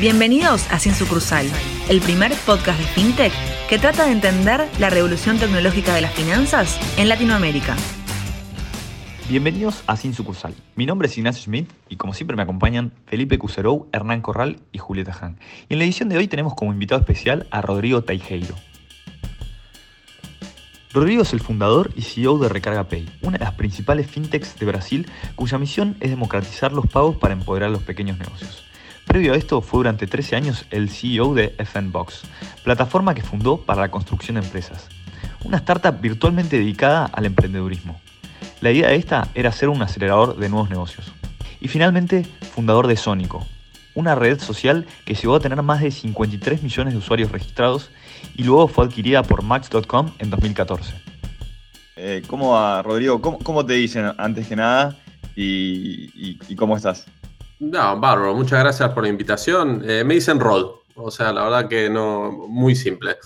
Bienvenidos a Sin Sucursal, el primer podcast de FinTech que trata de entender la revolución tecnológica de las finanzas en Latinoamérica. Bienvenidos a Sin Sucursal. Mi nombre es Ignacio Schmidt y como siempre me acompañan Felipe Cuserou, Hernán Corral y Julieta Han. Y en la edición de hoy tenemos como invitado especial a Rodrigo Teijeiro. Rodrigo es el fundador y CEO de Recarga Pay, una de las principales fintechs de Brasil cuya misión es democratizar los pagos para empoderar a los pequeños negocios. Previo a esto, fue durante 13 años el CEO de FNBox, plataforma que fundó para la construcción de empresas. Una startup virtualmente dedicada al emprendedurismo. La idea de esta era ser un acelerador de nuevos negocios. Y finalmente, fundador de Sónico, una red social que llegó a tener más de 53 millones de usuarios registrados y luego fue adquirida por Max.com en 2014. Eh, ¿Cómo va, Rodrigo? ¿Cómo, te dicen antes que nada y cómo estás? No, bárbaro, muchas gracias por la invitación. Eh, me dicen Rod, o sea, la verdad que no, muy simple.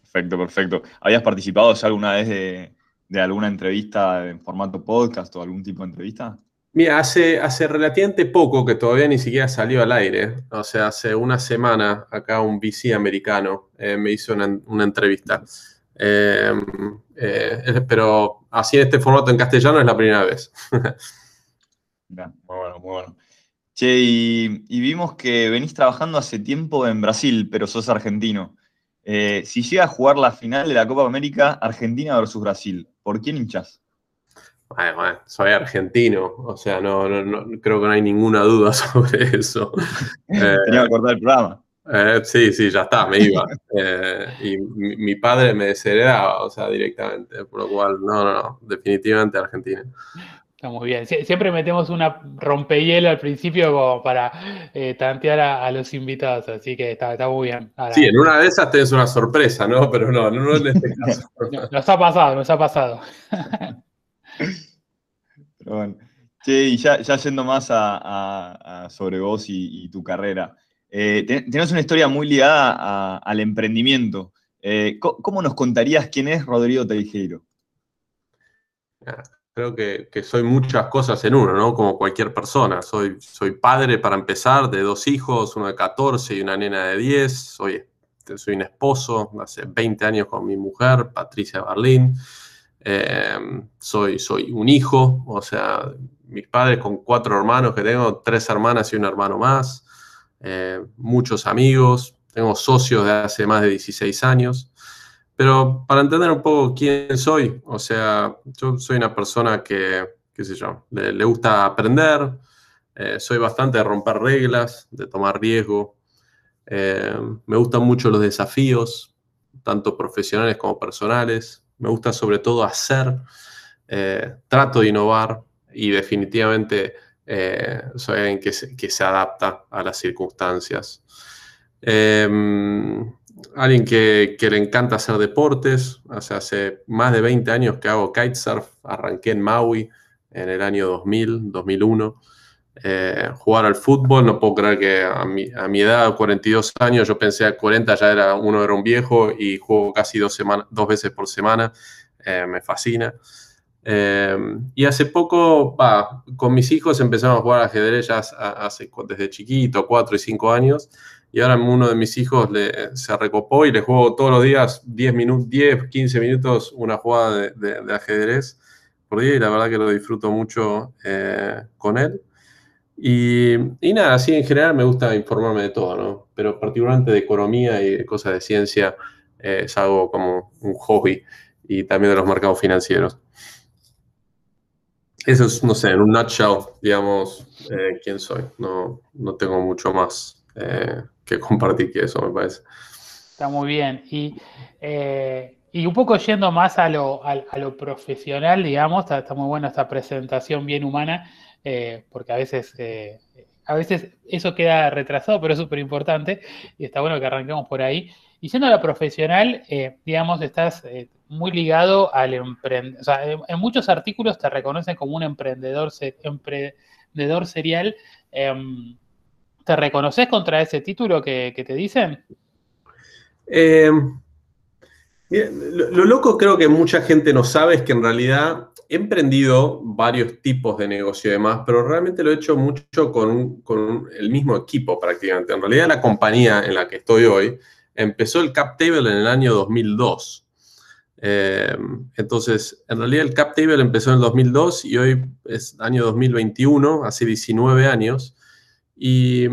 Perfecto, perfecto. ¿Habías participado alguna vez de, alguna entrevista en formato podcast o algún tipo de entrevista? Mira, hace, hace relativamente poco que todavía ni siquiera salió al aire, o sea, hace una semana acá un VC americano eh, me hizo una, entrevista. Eh, pero así en este formato en castellano es la primera vez. muy bueno, muy bueno. Che, y, vimos que venís trabajando hace tiempo en Brasil, pero sos argentino. Eh, si llega a jugar la final de la Copa América, Argentina versus Brasil, ¿por quién hinchás? Bueno, soy argentino, o sea, no, creo que no hay ninguna duda sobre eso. Tenía que cortar el programa. Eh, sí, sí, ya está, me iba. Eh, y mi, padre me desheredaba, o sea, directamente, por lo cual, no, no, no, definitivamente Argentina. Está muy bien. siempre metemos una rompehielo al principio como para eh, tantear a, los invitados, así que está, muy bien. sí, en una de esas tenés una sorpresa, ¿no? Pero no, no en este caso. nos ha pasado, nos ha pasado. Pero bueno. Che, y ya, yendo más a, sobre vos y, tu carrera. Eh, tenés una historia muy ligada al emprendimiento. Eh, ¿Cómo nos contarías quién es Rodrigo Teijeiro? Creo que, soy muchas cosas en uno, ¿no? Como cualquier persona. Soy, soy padre para empezar de dos hijos, uno de 14 y una nena de 10. Soy, soy un esposo, hace 20 años con mi mujer, Patricia Berlín. Em, soy, soy un hijo, o sea, mis padres con cuatro hermanos que tengo, tres hermanas y un hermano más. Eh, muchos amigos, tengo socios de hace más de 16 años. Pero para entender un poco quién soy, o sea, yo soy una persona que, qué sé yo, le, gusta aprender, eh, soy bastante de romper reglas, de tomar riesgo, eh, me gustan mucho los desafíos, tanto profesionales como personales, me gusta sobre todo hacer, eh, trato de innovar y definitivamente soy alguien que se, que se, adapta a las circunstancias alguien que, le encanta hacer deportes. hace más de 20 años que hago kitesurf. Arranqué en Maui en el año 2000, 2001. Eh, jugar al fútbol, no puedo creer que a mi, a mi, edad, 42 años, yo pensé a 40 ya era uno era un viejo y juego casi dos, dos veces por semana. Eh, me fascina. Eh, y hace poco, con mis hijos empezamos a jugar ajedrez ya hace, desde chiquito, 4 y 5 años y ahora uno de mis hijos se recopó y le juego todos los días 10, minutos, 10 15 minutos una jugada de, ajedrez por día y la verdad que lo disfruto mucho eh, con él. Y, nada, así en general me gusta informarme de todo, ¿no? Pero particularmente de economía y cosas de ciencia eh, es algo como un hobby y también de los mercados financieros. Eso es, no sé, en un nutshell, digamos, eh, quién soy. No, no tengo mucho más que compartir que eso, me parece. Está muy bien. Y, eh, y un poco yendo más a lo, a, lo profesional, digamos, está, muy buena esta presentación bien humana, eh, porque a veces, eh, a veces eso queda retrasado, pero es súper importante y está bueno que arranquemos por ahí. Y siendo a lo profesional, digamos, estás muy ligado al emprendedor. O sea, en, muchos artículos te reconocen como un emprendedor, emprendedor serial. Em, ¿Te reconoces contra ese título que, te dicen? Em, lo, loco creo que mucha gente no sabe es que en realidad he emprendido varios tipos de negocio y demás, pero realmente lo he hecho mucho con, el mismo equipo prácticamente. En realidad la compañía en la que estoy hoy empezó el Cap Table en el año 2002. Eh, entonces, en realidad el Cap Table empezó en el 2002 y hoy es año 2021, hace 19 años. Y,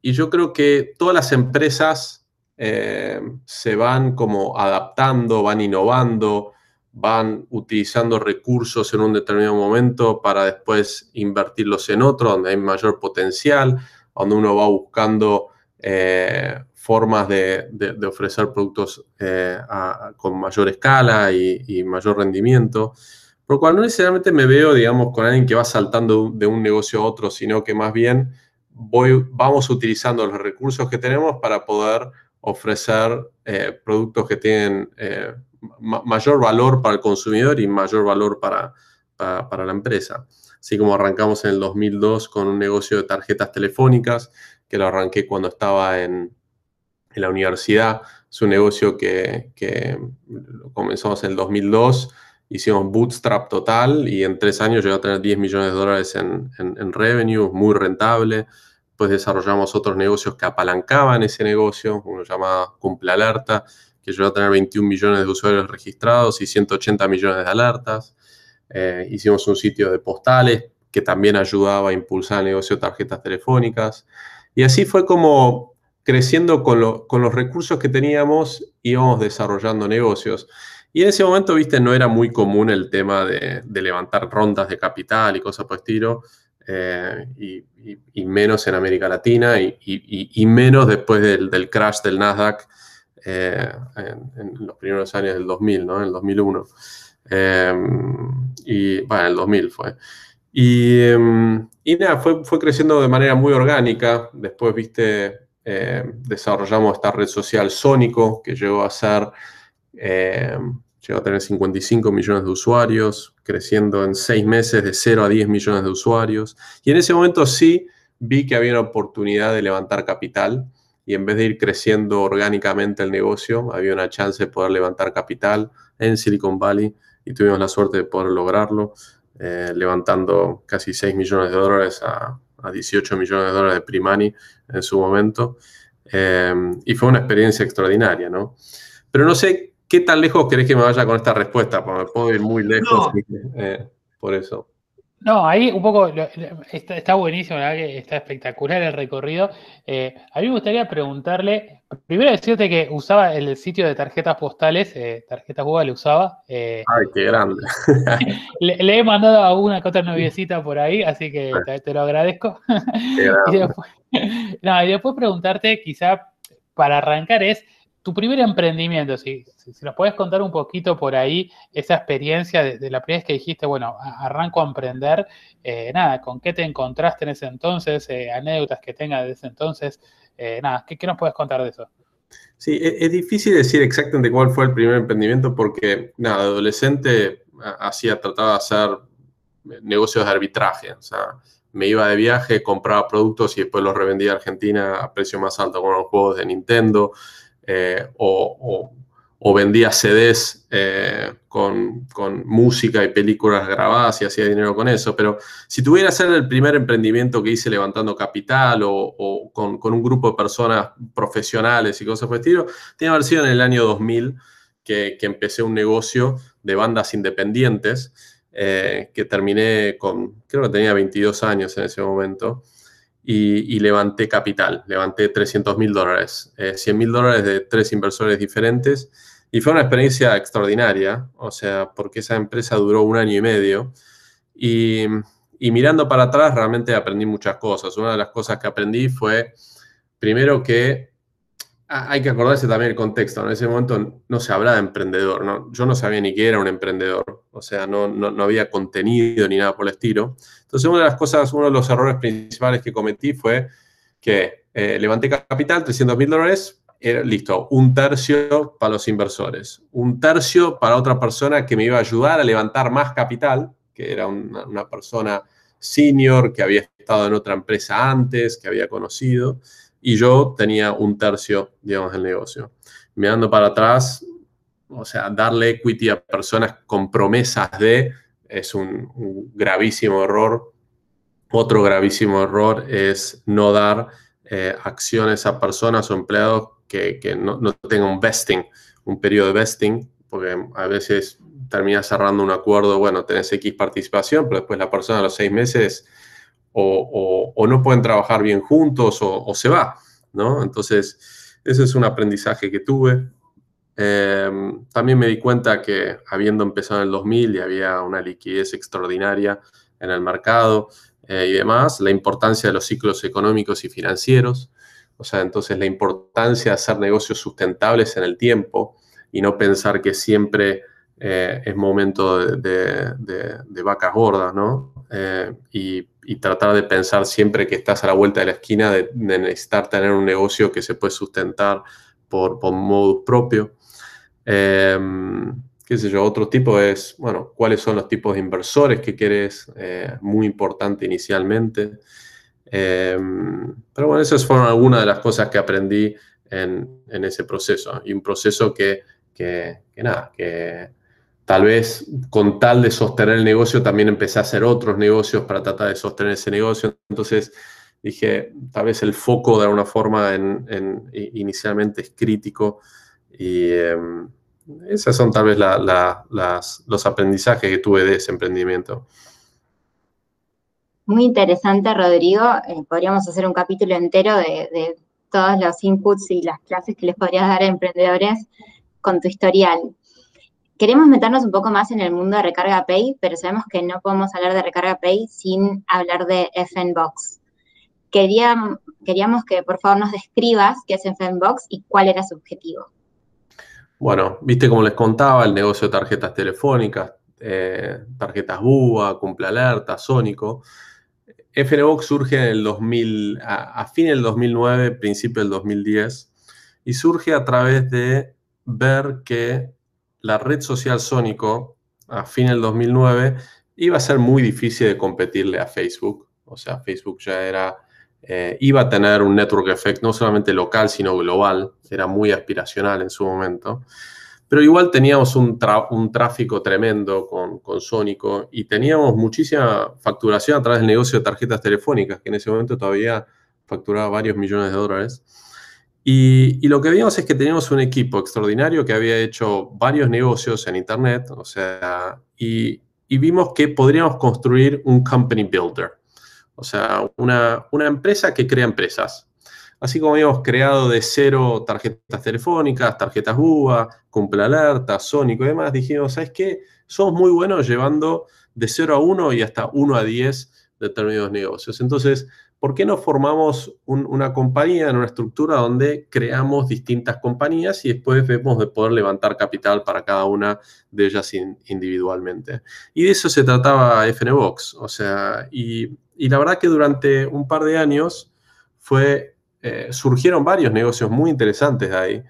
y yo creo que todas las empresas eh, se van como adaptando, van innovando, van utilizando recursos en un determinado momento para después invertirlos en otro, donde hay mayor potencial, donde uno va buscando eh, formas de, ofrecer productos eh, con mayor escala y, mayor rendimiento. Por lo cual no necesariamente me veo, digamos, con alguien que va saltando de un negocio a otro, sino que más bien voy, vamos utilizando los recursos que tenemos para poder ofrecer eh, productos que tienen eh, mayor valor para el consumidor y mayor valor para, para, la empresa. Así como arrancamos en el 2002 con un negocio de tarjetas telefónicas, que lo arranqué cuando estaba en, en la universidad. Es un negocio que, que comenzamos en el 2002 hicimos bootstrap total y en tres años llegó a tener 10 millones de dólares en, en, en revenue, muy rentable. Después desarrollamos otros negocios que apalancaban ese negocio, uno llamado Cumple Alerta, que llegó a tener 21 millones de usuarios registrados y 180 millones de alertas. Eh, hicimos un sitio de postales que también ayudaba a impulsar el negocio de tarjetas telefónicas. Y así fue como creciendo con, con los recursos que teníamos, íbamos desarrollando negocios. Y en ese momento, viste, no era muy común el tema de, levantar rondas de capital y cosas por el estilo. Eh, y, menos en América Latina y, menos después del, crash del Nasdaq eh, en, los primeros años del 2000, ¿no? En el 2001. Eh, y bueno, en el 2000 fue. Y, nada, fue, fue, creciendo de manera muy orgánica. Después, viste, desarrollamos esta red social Sónico, que llegó a ser llegó a tener 55 millones de usuarios, creciendo en seis meses de 0 a 10 millones de usuarios. Y en ese momento sí vi que había una oportunidad de levantar capital y en vez de ir creciendo orgánicamente el negocio, había una chance de poder levantar capital en Silicon Valley y tuvimos la suerte de poder lograrlo, eh, levantando casi 6 millones de dólares a, 18 millones de dólares de Primani en su momento. Eh, y fue una experiencia extraordinaria, ¿no? Pero no sé ¿Qué tan lejos querés que me vaya con esta respuesta? Porque me puedo ir muy lejos. Eh, por eso. No, ahí un poco está, buenísimo, ¿verdad? Que está espectacular el recorrido. Eh, a mí me gustaría preguntarle, primero decirte que usaba el sitio de tarjetas postales, eh, tarjetas Google usaba. Ay, qué grande. le, he mandado a una que otra noviecita por ahí, así que te, lo agradezco. y, después, no, y después preguntarte, quizá para arrancar es, tu primer emprendimiento, si, si, nos puedes contar un poquito por ahí esa experiencia de, la primera vez que dijiste, bueno, arranco a emprender, eh, nada, ¿con qué te encontraste en ese entonces? Eh, anécdotas que tengas de ese entonces, eh, nada, ¿qué, nos puedes contar de eso? Sí, es, es, difícil decir exactamente cuál fue el primer emprendimiento porque, nada, adolescente hacía, trataba de hacer negocios de arbitraje, o sea, me iba de viaje, compraba productos y después los revendía a Argentina a precio más alto con los juegos de Nintendo. Eh, o, vendía CDs eh, con, música y películas grabadas y hacía dinero con eso. Pero si tuviera que ser el primer emprendimiento que hice levantando capital o, con, un grupo de personas profesionales y cosas por el estilo, tiene que haber sido en el año 2000 que, empecé un negocio de bandas independientes. Eh, que terminé con, creo que tenía 22 años en ese momento, y, levanté capital, levanté 300 mil dólares, 100 eh, mil dólares de tres inversores diferentes. Y fue una experiencia extraordinaria, o sea, porque esa empresa duró un año y medio. Y mirando para atrás realmente aprendí muchas cosas. Una de las cosas que aprendí fue, primero que hay que acordarse también el contexto. En ese momento no se hablaba de emprendedor. ¿no? Yo no sabía ni qué era un emprendedor. O sea, no, no, había contenido ni nada por el estilo. Entonces, una de las cosas, uno de los errores principales que cometí fue que eh, levanté capital, 300 mil dólares, era, listo, un tercio para los inversores, un tercio para otra persona que me iba a ayudar a levantar más capital, que era una, una persona senior que había estado en otra empresa antes, que había conocido y yo tenía un tercio, digamos, del negocio. Mirando para atrás, o sea, darle equity a personas con promesas de es un, gravísimo error. Otro gravísimo error es no dar eh, acciones a personas o empleados que, no, no, tengan un vesting, un periodo de vesting, porque a veces terminas cerrando un acuerdo, bueno, tenés X participación, pero después la persona a los seis meses o, no pueden trabajar bien juntos o, se va, ¿no? Entonces, ese es un aprendizaje que tuve. Em, también me di cuenta que habiendo empezado en el 2000 y había una liquidez extraordinaria en el mercado eh, y demás, la importancia de los ciclos económicos y financieros, o sea, entonces la importancia de hacer negocios sustentables en el tiempo y no pensar que siempre eh, es momento de, vacas gordas, ¿no? Eh, y, tratar de pensar siempre que estás a la vuelta de la esquina de, necesitar tener un negocio que se puede sustentar por, por modus propio. Em, qué sé yo, otro tipo es, bueno, cuáles son los tipos de inversores que quieres, eh, muy importante inicialmente. Em, pero bueno, esas fueron algunas de las cosas que aprendí en, en ese proceso. Y un proceso que, que, que nada, que Tal vez con tal de sostener el negocio también empecé a hacer otros negocios para tratar de sostener ese negocio. Entonces dije, tal vez el foco de alguna forma en, inicialmente es crítico y em, esos son tal vez los aprendizajes que tuve de ese emprendimiento. Muy interesante, Rodrigo. Eh, podríamos hacer un capítulo entero de, de todos los inputs y las clases que les podrías dar a emprendedores con tu historial. Queremos meternos un poco más en el mundo de Recarga Pay, pero sabemos que no podemos hablar de Recarga Pay sin hablar de FNBox. Queríamos, queríamos que por favor nos describas qué es FNBox y cuál era su objetivo. Bueno, viste como les contaba, el negocio de tarjetas telefónicas, eh, tarjetas BUA, cumple alerta, Sónico. FNBox surge en el 2000, a, a fin del 2009, principio del 2010, y surge a través de ver que la red social Sónico, a fin del 2009, iba a ser muy difícil de competirle a Facebook. O sea, Facebook ya era, eh, iba a tener un network effect no solamente local, sino global. Era muy aspiracional en su momento. Pero igual teníamos un, tráfico tremendo con, con Sónico y teníamos muchísima facturación a través del negocio de tarjetas telefónicas, que en ese momento todavía facturaba varios millones de dólares. Y, lo que vimos es que teníamos un equipo extraordinario que había hecho varios negocios en Internet, o sea, y, vimos que podríamos construir un company builder, o sea, una, empresa que crea empresas. Así como habíamos creado de cero tarjetas telefónicas, tarjetas UVA, cumple alerta, Sónico y demás, dijimos, ¿sabes qué? Somos muy buenos llevando de 0 a 1 y hasta 1 a 10 determinados negocios. Entonces, ¿por qué no formamos una compañía en una estructura donde creamos distintas compañías y después vemos de poder levantar capital para cada una de ellas individualmente? Y de eso se trataba FNBox. O sea, y, la verdad que durante un par de años fue, eh, surgieron varios negocios muy interesantes de ahí.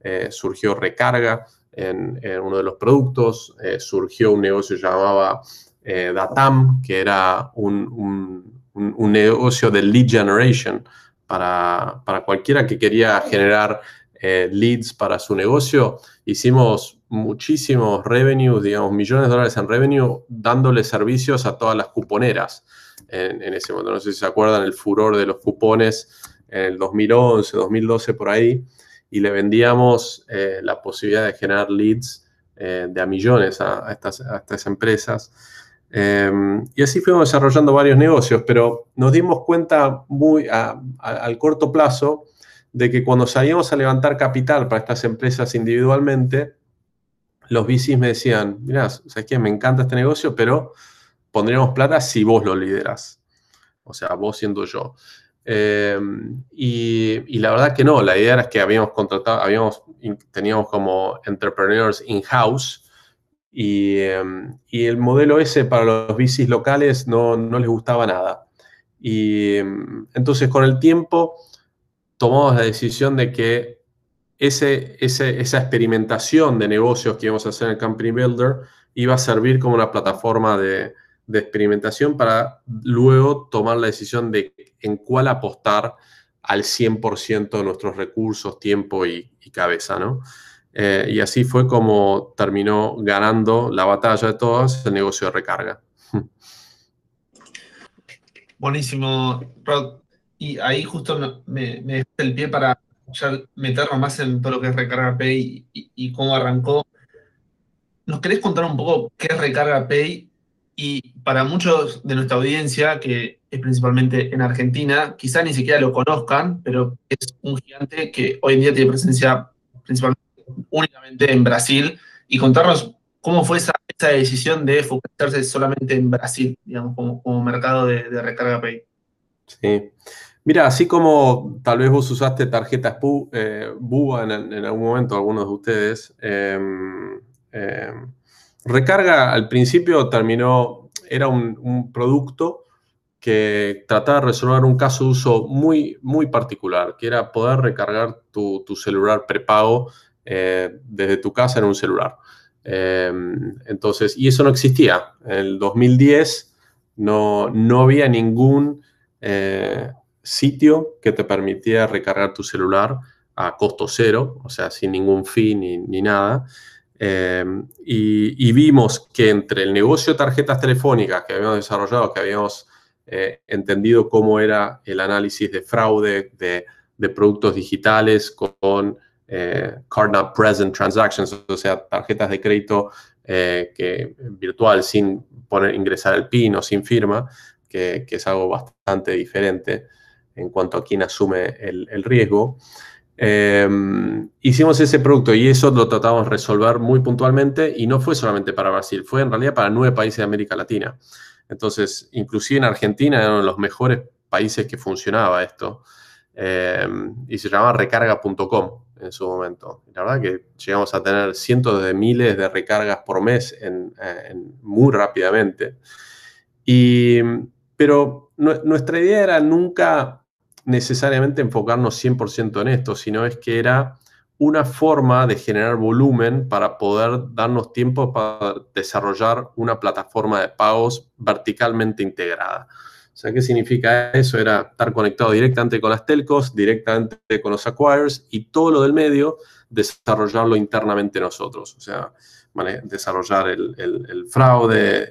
Eh, surgió recarga en, uno de los productos, eh, surgió un negocio llamado Datam, que era un un, negocio de lead generation para, cualquiera que quería generar eh, leads para su negocio. Hicimos muchísimos revenues, digamos, millones de dólares en revenue, dándole servicios a todas las cuponeras en, ese momento. No sé si se acuerdan el furor de los cupones en el 2011, 2012, por ahí, y le vendíamos eh, la posibilidad de generar leads eh, de a millones a, estas, a estas empresas. Em, y así fuimos desarrollando varios negocios, pero nos dimos cuenta muy al corto plazo de que cuando salíamos a levantar capital para estas empresas individualmente, los VCs me decían, mirá, ¿sabes qué? Me encanta este negocio, pero pondríamos plata si vos lo lideras. O sea, vos siendo yo. Em, y, y, la verdad que no, la idea era que habíamos contratado, habíamos, teníamos como entrepreneurs in-house Em, y, el modelo ese para los bicis locales no, les gustaba nada. Y em, entonces con el tiempo tomamos la decisión de que ese, esa experimentación de negocios que íbamos a hacer en el Company Builder iba a servir como una plataforma de, experimentación para luego tomar la decisión de en cuál apostar al 100% de nuestros recursos, tiempo y, y cabeza, ¿no? Eh, y así fue como terminó ganando la batalla de todas el negocio de recarga. Buenísimo, Rod. Y ahí justo me, me el pie para ya meternos más en todo lo que es Recarga Pay y, cómo arrancó. ¿Nos querés contar un poco qué es Recarga Pay? Y para muchos de nuestra audiencia, que es principalmente en Argentina, quizá ni siquiera lo conozcan, pero es un gigante que hoy en día tiene presencia principalmente únicamente en Brasil. Y contarnos cómo fue esa, decisión de focalizarse solamente en Brasil, digamos, como, mercado de, Recarga Pay. Sí. Mira, así como tal vez vos usaste tarjetas eh, BUA en, algún momento, algunos de ustedes, em, em, Recarga al principio terminó, era un, producto que trataba de resolver un caso de uso muy, muy particular, que era poder recargar tu, celular prepago eh, desde tu casa en un celular. Em, entonces, y eso no existía. En el 2010 no, no había ningún eh, sitio que te permitía recargar tu celular a costo cero, o sea, sin ningún fin ni, nada. Em, y, vimos que entre el negocio de tarjetas telefónicas que habíamos desarrollado, que habíamos eh, entendido cómo era el análisis de fraude de, productos digitales con eh, Card Not Present Transactions, o sea, tarjetas de crédito eh, que, virtual sin poner, ingresar el PIN o sin firma, que, es algo bastante diferente en cuanto a quién asume el, riesgo. Em, hicimos ese producto y eso lo tratamos de resolver muy puntualmente y no fue solamente para Brasil, fue en realidad para nueve países de América Latina. Entonces, inclusive en Argentina eran los mejores países que funcionaba esto em, y se llamaba recarga.com en su momento. La verdad que llegamos a tener cientos de miles de recargas por mes muy rápidamente. Y, pero nuestra idea era nunca necesariamente enfocarnos 100% en esto, sino es que era una forma de generar volumen para poder darnos tiempo para desarrollar una plataforma de pagos verticalmente integrada. O sea, ¿qué significa eso? Era estar conectado directamente con las telcos, directamente con los acquires y todo lo del medio, desarrollarlo internamente nosotros. O sea, desarrollar el, fraude,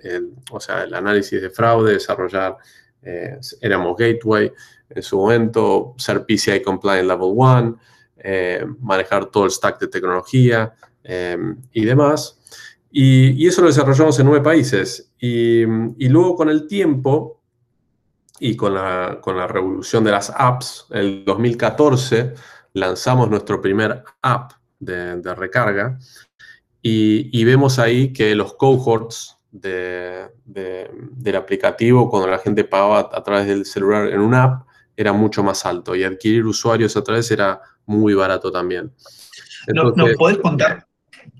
o sea, el análisis de fraude, desarrollar, eh, éramos gateway, en su momento, ser PCI Compliant Level 1, eh, manejar todo el stack de tecnología eh, y demás. Y, eso lo desarrollamos en nueve países. Y, luego con el tiempo y con la, con la, revolución de las apps, en el 2014 lanzamos nuestro primer app de, recarga y, vemos ahí que los cohorts de, del aplicativo, cuando la gente pagaba a través del celular en una app, era mucho más alto y adquirir usuarios a través era muy barato también. ¿Nos podés contar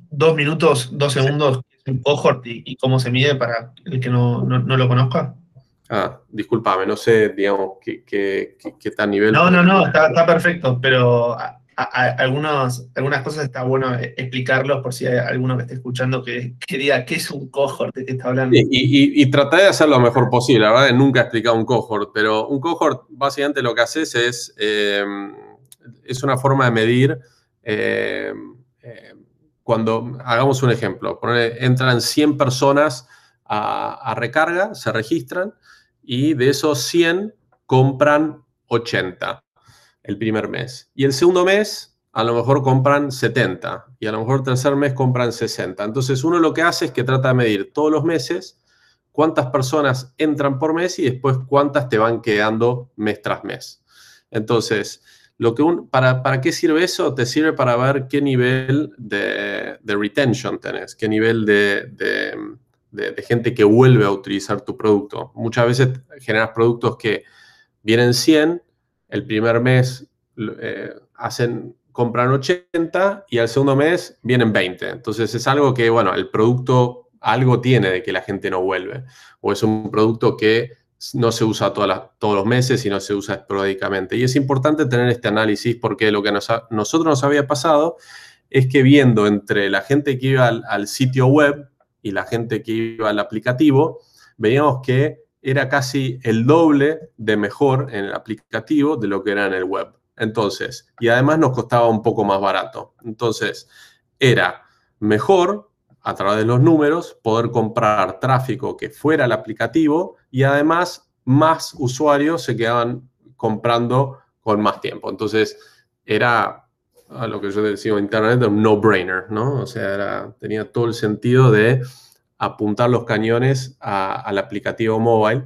dos minutos, dos segundos, un cohort y, cómo se mide para el que no, lo conozca? Ah, discúlpame, no sé, digamos, qué, qué, qué, tal nivel. No, no, no, está, está perfecto, pero algunas cosas está bueno explicarlos por si hay alguno que esté escuchando que, diga qué es un cohort de qué está hablando. Y, y, traté de hacer lo mejor posible. La verdad, nunca he explicado un cohort, pero un cohort básicamente lo que haces es, em, es una forma de medir. Em, em, cuando hagamos un ejemplo, entran 100 personas a, a recarga, se registran y de esos 100 compran 80 el primer mes. Y el segundo mes, a lo mejor compran 70 y a lo mejor el tercer mes compran 60. Entonces uno lo que hace es que trata de medir todos los meses cuántas personas entran por mes y después cuántas te van quedando mes tras mes. Entonces, lo que para, ¿para qué sirve eso? Te sirve para ver qué nivel de, retention tenés, qué nivel de, de, gente que vuelve a utilizar tu producto. Muchas veces generas productos que vienen 100 el primer mes eh, hacen, compran 80 y al segundo mes vienen 20. Entonces es algo que, bueno, el producto algo tiene de que la gente no vuelve. O es un producto que no se usa todos los meses, sino se usa esporádicamente. Y es importante tener este análisis porque lo que nos nosotros nos había pasado es que viendo entre la gente que iba al sitio web y la gente que iba al aplicativo, veíamos que era casi el doble de mejor en el aplicativo de lo que era en el web. Entonces, y además nos costaba un poco más barato. Entonces, era mejor, a través de los números, poder comprar tráfico que fuera el aplicativo y además más usuarios se quedaban comprando con más tiempo. Entonces, era a lo que yo decía en Internet, un no-brainer, ¿no? O sea, tenía todo el sentido de apuntar los cañones al aplicativo móvil.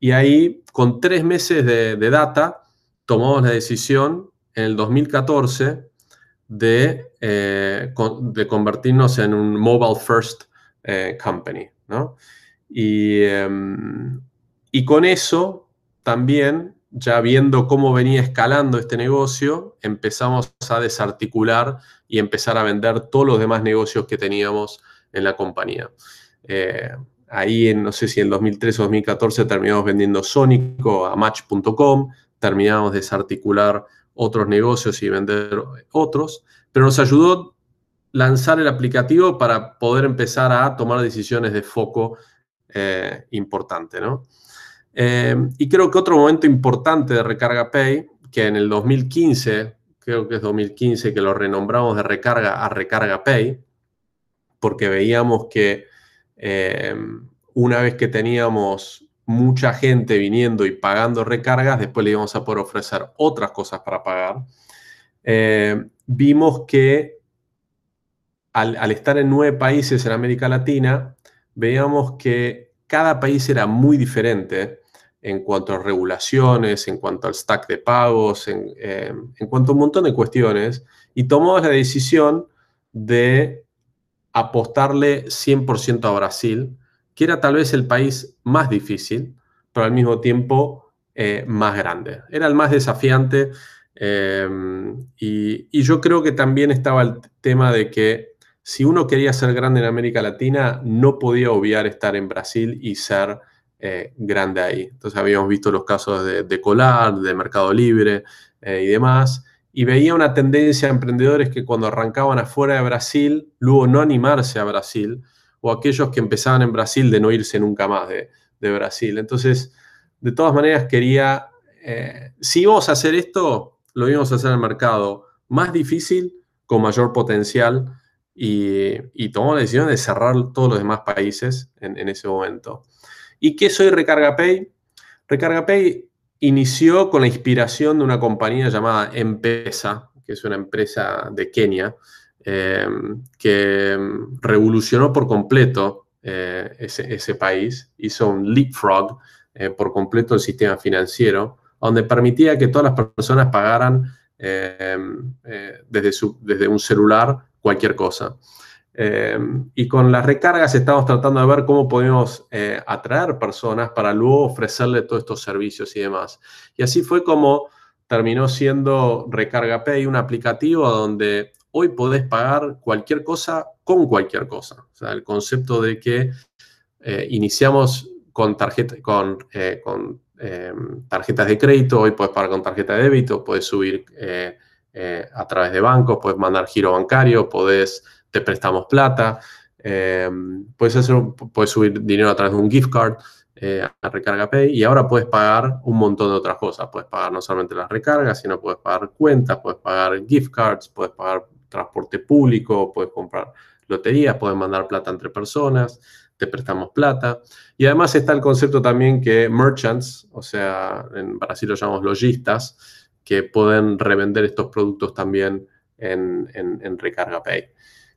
Y ahí, con tres meses de, data, tomamos la decisión en el 2014 de, eh, de convertirnos en un mobile first eh, company, ¿no? Y, em, y con eso también ya viendo cómo venía escalando este negocio, empezamos a desarticular y empezar a vender todos los demás negocios que teníamos en la compañía. Eh, ahí, en, no sé si en 2013 o 2014, terminamos vendiendo Sónico a Match.com, terminamos de desarticular otros negocios y vender otros, pero nos ayudó lanzar el aplicativo para poder empezar a tomar decisiones de foco eh, importante, ¿no? Eh, y creo que otro momento importante de Recarga Pay, que en el 2015, creo que es 2015, que lo renombramos de Recarga a Recarga Pay, porque veíamos que eh, una vez que teníamos mucha gente viniendo y pagando recargas, después le íbamos a poder ofrecer otras cosas para pagar. Eh, vimos que al estar en nueve países en América Latina, veíamos que cada país era muy diferente en cuanto a regulaciones, en cuanto al stack de pagos, en, eh, cuanto a un montón de cuestiones, y tomamos la decisión de apostarle 100% a Brasil, que era tal vez el país más difícil, pero al mismo tiempo eh, más grande. Era el más desafiante eh, y, y, yo creo que también estaba el tema de que si uno quería ser grande en América Latina, no podía obviar estar en Brasil y ser eh, grande ahí. Entonces habíamos visto los casos de, de Colar, de Mercado Libre eh, y demás, y veía una tendencia a emprendedores que cuando arrancaban afuera de Brasil, luego no animarse a Brasil, o aquellos que empezaban en Brasil de no irse nunca más de, Brasil. Entonces, de todas maneras, quería, eh, si íbamos a hacer esto, lo íbamos a hacer en el mercado más difícil, con mayor potencial, y, y tomamos la decisión de cerrar todos los demás países en, en ese momento. ¿Y qué soy Recarga Pay? Recarga Pay inició con la inspiración de una compañía llamada Empesa, que es una empresa de Kenia, eh, que revolucionó por completo eh, ese, país, hizo un leapfrog eh, por completo el sistema financiero, donde permitía que todas las personas pagaran desde un celular cualquier cosa. Eh, y con las recargas estamos tratando de ver cómo podemos eh, atraer personas para luego ofrecerle todos estos servicios y demás. Y así fue como terminó siendo Recarga Pay, un aplicativo donde hoy podés pagar cualquier cosa con cualquier cosa. O sea, el concepto de que eh, iniciamos con, con, con tarjetas de crédito, hoy puedes pagar con tarjeta de débito, puedes subir a través de bancos, puedes mandar giro bancario, puedes te prestamos plata, eh, puedes, subir dinero a través de un gift card eh, a Recarga Pay y ahora puedes pagar un montón de otras cosas. Puedes pagar no solamente las recargas, sino puedes pagar cuentas, puedes pagar gift cards, puedes pagar transporte público, puedes comprar loterías, puedes mandar plata entre personas, te prestamos plata. Y además está el concepto también que merchants, o sea, en Brasil lo llamamos lojistas, que pueden revender estos productos también en Recarga Pay.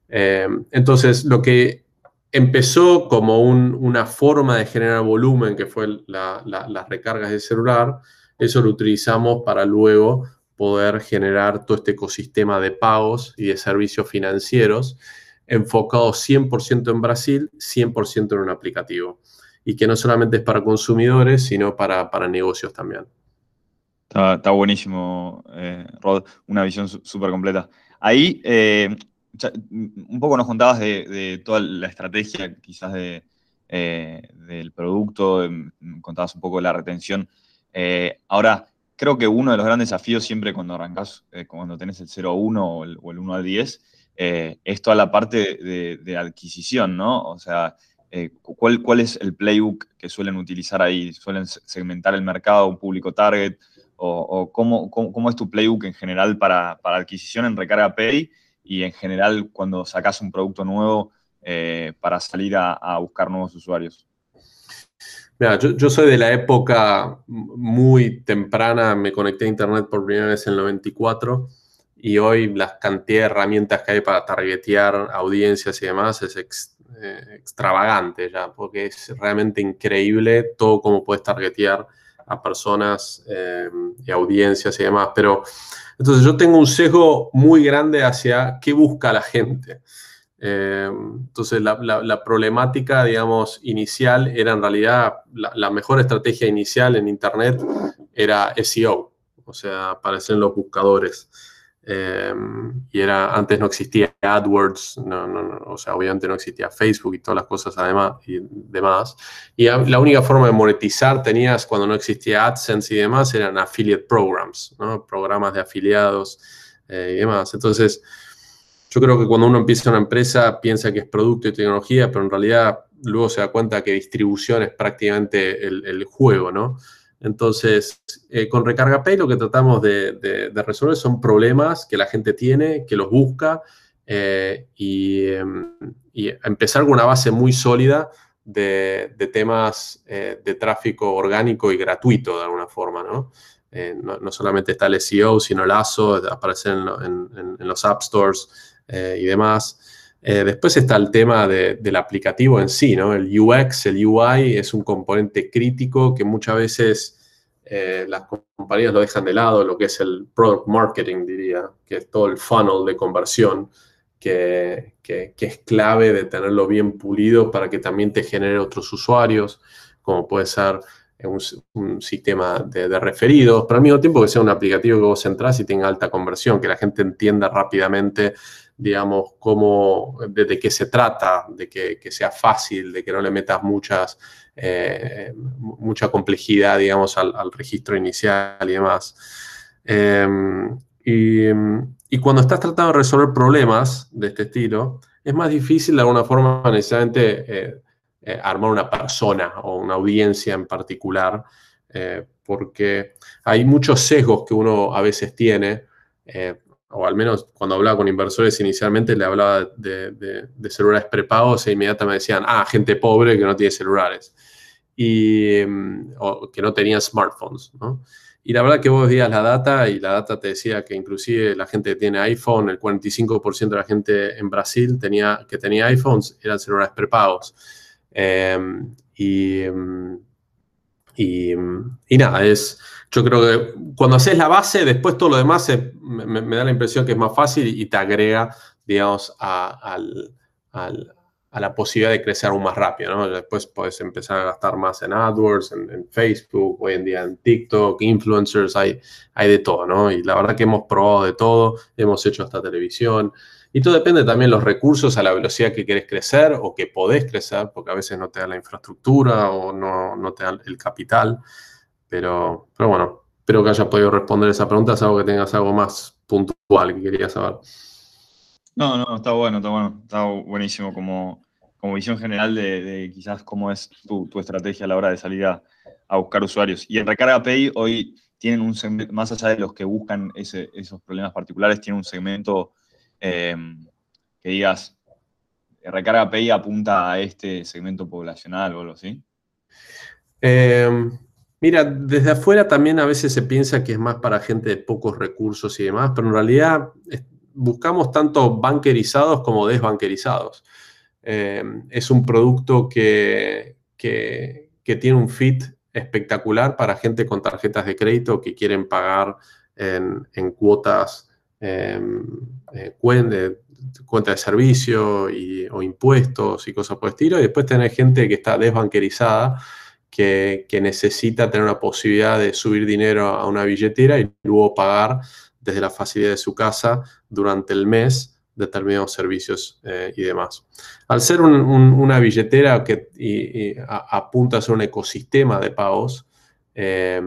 Eh, entonces, lo que empezó como una forma de generar volumen, que fue las recargas de celular, eso lo utilizamos para luego poder generar todo este ecosistema de pagos y de servicios financieros enfocados 100% en Brasil, 100% en un aplicativo. Y que no solamente es para consumidores, sino para, negocios también. Está, buenísimo, eh, Rod, una visión súper completa. Ahí, eh, un poco nos contabas de, toda la estrategia quizás de, eh, del producto, em, contabas un poco de la retención. Eh, ahora, creo que uno de los grandes desafíos siempre cuando arrancas, eh, cuando tenés el 0 a 1 o el, 1 al 10, es toda la parte de, adquisición, ¿no? O sea, ¿cuál, ¿cuál, es el playbook que suelen utilizar ahí? ¿Suelen segmentar el mercado, un público target? ¿O, cómo, cómo, es tu playbook en general para, para adquisición en Recarga Pay? Y en general cuando sacas un producto nuevo eh, para salir a, buscar nuevos usuarios? Mira, yo, soy de la época muy temprana, me conecté a Internet por primera vez en el 94 y hoy la cantidad de herramientas que hay para targetear audiencias y demás es eh, extravagante ya, porque es realmente increíble todo cómo puedes targetear a personas eh, y audiencias y demás. Pero entonces yo tengo un sesgo muy grande hacia qué busca la gente. Eh, entonces la, problemática, digamos, inicial era en realidad la, mejor estrategia inicial en Internet era SEO, o sea, aparecer en los buscadores. Em, y era, antes no existía AdWords, no, no, o sea, obviamente no existía Facebook y todas las cosas además y demás. Y la única forma de monetizar tenías cuando no existía AdSense y demás eran affiliate programs, ¿no? programas de afiliados eh, y demás. Entonces, yo creo que cuando uno empieza una empresa piensa que es producto y tecnología, pero en realidad luego se da cuenta que distribución es prácticamente el juego, ¿no? Entonces, eh, con Recarga Pay lo que tratamos de, resolver son problemas que la gente tiene, que los busca eh, em, y, empezar con una base muy sólida de, temas eh, de tráfico orgánico y gratuito de alguna forma, ¿no? No, solamente está el SEO, sino el ASO, aparecer en, los App Stores y demás. Después está el tema del aplicativo en sí, ¿no? El UX, el UI es un componente crítico que muchas veces eh, las compañías lo dejan de lado, lo que es el product marketing, diría, que es todo el funnel de conversión, que, es clave de tenerlo bien pulido para que también te genere otros usuarios, como puede ser un, sistema de, referidos, pero al mismo tiempo que sea un aplicativo que vos entras y tenga alta conversión, que la gente entienda rápidamente, digamos, cómo, de, qué se trata, de que, sea fácil, de que no le metas muchas eh, mucha complejidad, digamos, al, registro inicial y demás. Em, y, cuando estás tratando de resolver problemas de este estilo, es más difícil de alguna forma necesariamente eh, eh, armar una persona o una audiencia en particular, porque hay muchos sesgos que uno a veces tiene o al menos cuando hablaba con inversores inicialmente le hablaba de, de, celulares prepagos e inmediatamente me decían, ah, gente pobre que no tiene celulares y mm, que no tenían smartphones, ¿no? Y la verdad que vos veías la data y la data te decía que inclusive la gente que tiene iPhone, el 45% de la gente en Brasil tenía, que tenía iPhones eran celulares prepagos. Em, y, mm, y, y, nada, es, yo creo que cuando haces la base, después todo lo demás me, da la impresión que es más fácil y te agrega, digamos, al, a la posibilidad de crecer aún más rápido, ¿no? Después puedes empezar a gastar más en AdWords, en, Facebook, hoy en día en TikTok, influencers, hay, hay de todo, ¿no? Y la verdad que hemos probado de todo, hemos hecho hasta televisión. Y todo depende también de los recursos a la velocidad que quieres crecer o que podés crecer, porque a veces no te da la infraestructura o no, no te da el capital. Pero, pero bueno, espero que hayas podido responder esa pregunta, algo que tengas algo más puntual que querías saber. No, no, está bueno, está bueno, está buenísimo como, como visión general de, quizás cómo es tu, estrategia a la hora de salir a, buscar usuarios. Y en Recarga Pay hoy tienen un segmento, más allá de los que buscan esos problemas particulares, tienen un segmento em, que digas, Recarga Pay apunta a este segmento poblacional o algo así. Em, mira, desde afuera también a veces se piensa que es más para gente de pocos recursos y demás, pero en realidad buscamos tanto bankerizados como desbankerizados. Eh, es un producto que, que, tiene un fit espectacular para gente con tarjetas de crédito que quieren pagar en, cuotas, em, eh, cuenta de servicio y, o impuestos y cosas por el estilo. Y después tener gente que está desbankerizada, que, necesita tener una posibilidad de subir dinero a una billetera y luego pagar desde la facilidad de su casa durante el mes determinados servicios eh, y demás. Al ser una billetera que apunta a ser un ecosistema de pagos, eh,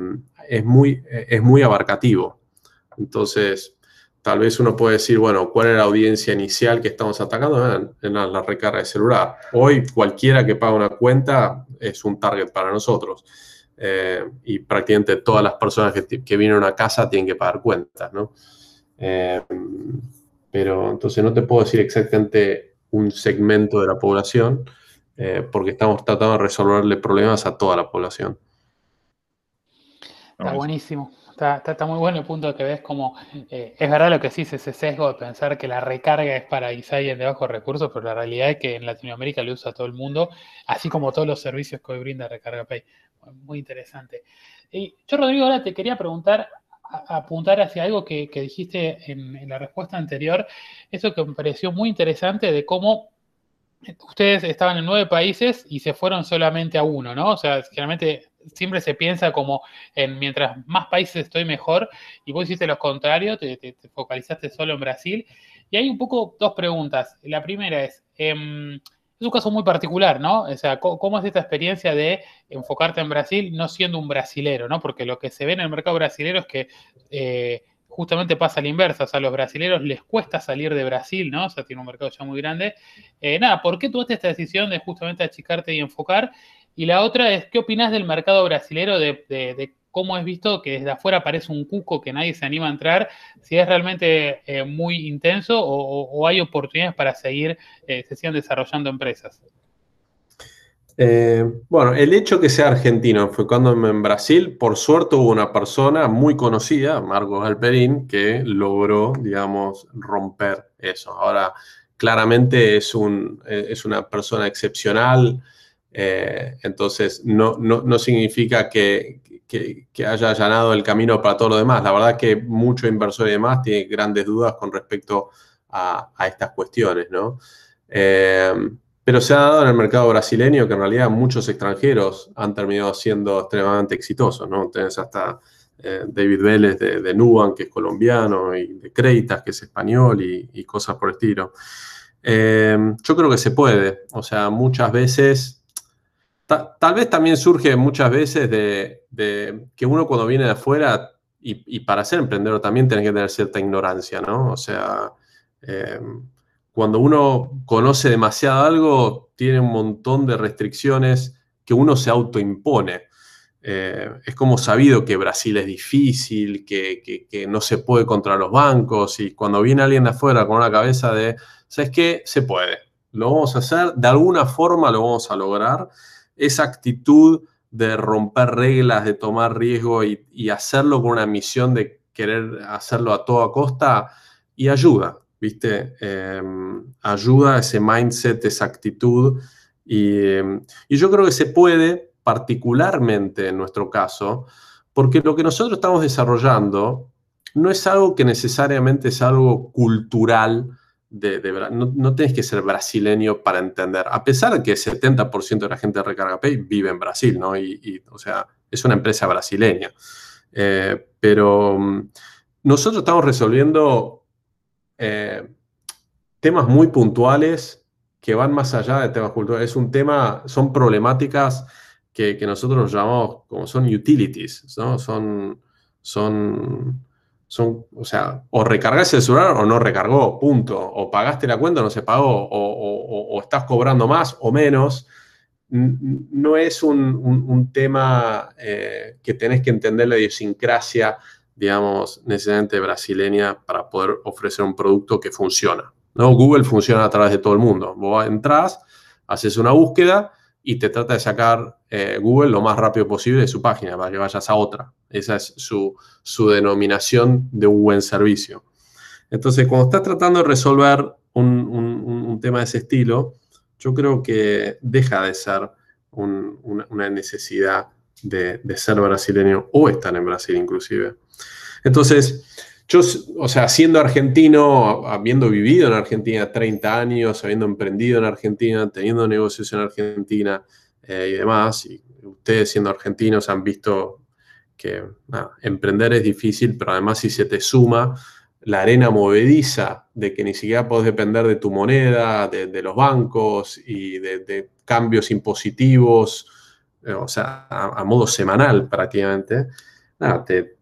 es, muy, es muy abarcativo. Entonces, tal vez uno puede decir, bueno, ¿cuál es la audiencia inicial que estamos atacando? En, la, recarga de celular. Hoy cualquiera que paga una cuenta es un target para nosotros. Eh, y prácticamente todas las personas que, que, vienen a casa tienen que pagar cuentas, ¿no? Eh, pero entonces no te puedo decir exactamente un segmento de la población, eh, porque estamos tratando de resolverle problemas a toda la población. Está buenísimo. Está, muy bueno el punto que ves como, eh, es verdad lo que decís, ese sesgo de pensar que la recarga es para alguien de bajos recursos, pero la realidad es que en Latinoamérica lo usa todo el mundo, así como todos los servicios que hoy brinda Recarga Pay. Muy interesante. Y yo, Rodrigo, ahora te quería preguntar, apuntar hacia algo que, dijiste en, en, la respuesta anterior, eso que me pareció muy interesante de cómo ustedes estaban en nueve países y se fueron solamente a uno, ¿no? O sea, generalmente siempre se piensa como en mientras más países estoy mejor, y vos hiciste lo contrario, te, focalizaste solo en Brasil. Y hay un poco dos preguntas. La primera es, em, es un caso muy particular, ¿no? O sea, ¿cómo es esta experiencia de enfocarte en Brasil no siendo un brasilero, ¿no? Porque lo que se ve en el mercado brasilero es que eh, justamente pasa la inversa, o sea, a los brasileños les cuesta salir de Brasil, ¿no? O sea, tiene un mercado ya muy grande. Eh, nada, ¿por qué tomaste esta decisión de justamente achicarte y enfocar? Y la otra es, ¿qué opinas del mercado brasilero de, cómo es visto que desde afuera parece un cuco que nadie se anima a entrar? Si es realmente eh, muy intenso o, hay oportunidades para seguir, eh, se sigan desarrollando empresas. Eh, bueno, el hecho que sea argentino enfocándome en Brasil, por suerte hubo una persona muy conocida, Marcos Alperín, que logró, digamos, romper eso. Ahora, claramente es, un, es una persona excepcional, eh, entonces no, no, significa que, que, haya allanado el camino para todo lo demás. La verdad que mucho inversor y demás tiene grandes dudas con respecto a, estas cuestiones, ¿no? Eh, pero se ha dado en el mercado brasileño que en realidad muchos extranjeros han terminado siendo extremadamente exitosos, ¿no? Tienes hasta eh, David Vélez de, de, Nuban, que es colombiano, y de Creitas, que es español, y, cosas por el estilo. Yo creo que se puede, o sea, muchas veces, tal vez también surge muchas veces de, que uno cuando viene de afuera, y, para ser emprendedor también tiene que tener cierta ignorancia, ¿no? O sea, eh, cuando uno conoce demasiado algo, tiene un montón de restricciones que uno se autoimpone. Eh, es como sabido que Brasil es difícil, que, no se puede contra los bancos y cuando viene alguien de afuera con una cabeza de, ¿sabes qué? Se puede, lo vamos a hacer, de alguna forma lo vamos a lograr. Esa actitud de romper reglas, de tomar riesgo y, y hacerlo con una misión de querer hacerlo a toda costa y ayuda. ¿viste? Em, ayuda ese mindset, esa actitud. Em, y, yo creo que se puede, particularmente en nuestro caso, porque lo que nosotros estamos desarrollando no es algo que necesariamente es algo cultural. No, no tienes que ser brasileño para entender, a pesar de que el 70% de la gente de Recarga Pay vive en Brasil, ¿no? Y, o sea, es una empresa brasileña. Eh, pero mm, nosotros estamos resolviendo eh, temas muy puntuales que van más allá de temas culturales. Es un tema, son problemáticas que, nosotros llamamos como son utilities, ¿no? Son, son, son, o sea, o recargaste el celular o no recargó, punto. O pagaste la cuenta o no se pagó, o, estás cobrando más o menos. No es un, tema eh, que tenés que entender la idiosincrasia digamos, necesariamente brasileña para poder ofrecer un producto que funciona. ¿no? Google funciona a través de todo el mundo. Vos entras, haces una búsqueda y te trata de sacar eh, Google lo más rápido posible de su página para que vayas a otra. Esa es su, denominación de un buen servicio. Entonces, cuando estás tratando de resolver un, tema de ese estilo, yo creo que deja de ser una, necesidad de, de, ser brasileño o estar en Brasil inclusive. Entonces, yo, o sea, siendo argentino, habiendo vivido en Argentina 30 años, habiendo emprendido en Argentina, teniendo negocios en Argentina eh, y demás, y ustedes siendo argentinos han visto que emprender es difícil, pero además si se te suma la arena movediza de que ni siquiera puedes depender de tu moneda, de, los bancos y de, cambios impositivos, eh, o sea, a, modo semanal prácticamente, nada, te,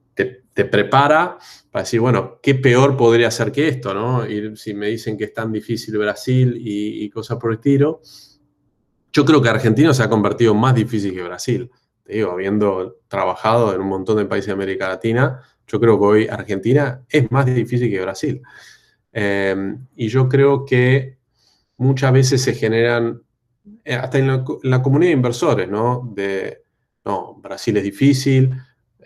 te, prepara para decir, bueno, ¿qué peor podría ser que esto? ¿no? Y si me dicen que es tan difícil Brasil y, cosas por el estilo, yo creo que Argentina se ha convertido más difícil que Brasil. Te digo, habiendo trabajado en un montón de países de América Latina, yo creo que hoy Argentina es más difícil que Brasil. Em, y yo creo que muchas veces se generan, eh, hasta en la, comunidad de inversores, ¿no? De, no, Brasil es difícil,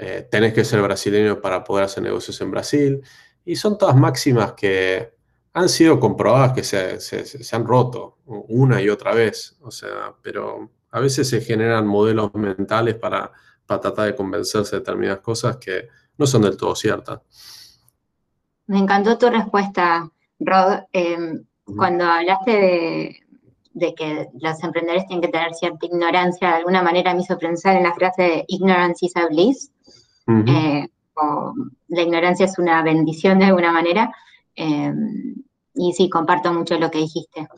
eh, tenés que ser brasileño para poder hacer negocios en Brasil. Y son todas máximas que han sido comprobadas que se, se, han roto una y otra vez. O sea, pero a veces se generan modelos mentales para, para tratar de convencerse de determinadas cosas que no son del todo ciertas. Me encantó tu respuesta, Rod. Em, cuando hablaste de, que los emprendedores tienen que tener cierta ignorancia, de alguna manera me hizo pensar en la frase de ignorance is a bliss, eh, o la ignorancia es una bendición de alguna manera. Em, y sí, comparto mucho lo que dijiste.